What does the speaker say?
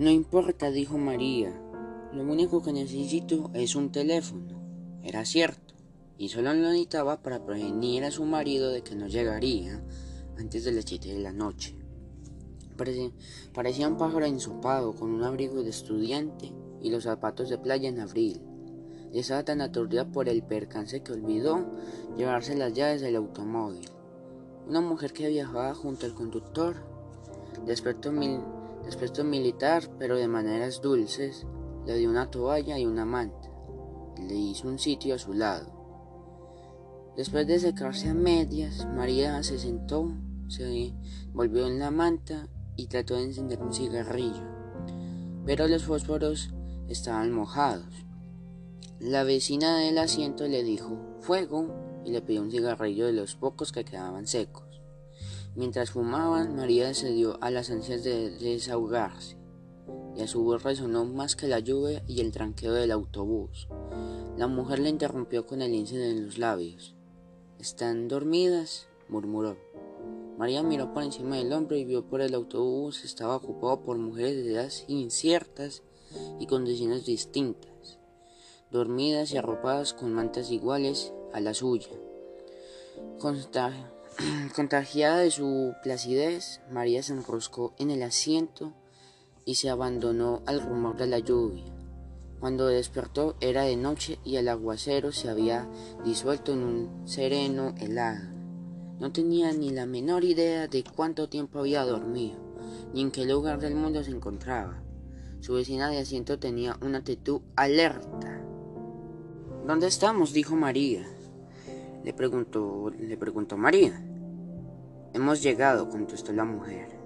No importa, dijo María. Lo único que necesito es un teléfono. Era cierto, y solo lo necesitaba para prevenir a su marido de que no llegaría antes de las 7 de la noche. Parecía, un pájaro ensopado con un abrigo de estudiante y los zapatos de playa en abril. Estaba tan aturdida por el percance que olvidó llevarse las llaves del automóvil. Una mujer que viajaba junto al conductor, de aspecto, militar pero de maneras dulces, le dio una toalla y una manta. Le hizo un sitio a su lado. Después de secarse a medias, María se sentó, se volvió en la manta y trató de encender un cigarrillo. Pero los fósforos estaban mojados. La vecina del asiento le dijo fuego y le pidió un cigarrillo de los pocos que quedaban secos. Mientras fumaban, María se dio a las ansias de desahogarse, y a su voz resonó más que la lluvia y el tranqueo del autobús. La mujer le interrumpió con el lince en los labios. ¿Están dormidas? murmuró. María miró por encima del hombro y vio por el autobús estaba ocupado por mujeres de edades inciertas y condiciones distintas, dormidas y arropadas con mantas iguales a la suya. Contagiada de su placidez, María se enroscó en el asiento y se abandonó al rumor de la lluvia. Cuando despertó era de noche y el aguacero se había disuelto en un sereno helado. No tenía ni la menor idea de cuánto tiempo había dormido, ni en qué lugar del mundo se encontraba. Su vecina de asiento tenía una actitud alerta. ¿Dónde estamos? dijo María. Le preguntó, le preguntó María. Hemos llegado, contestó la mujer.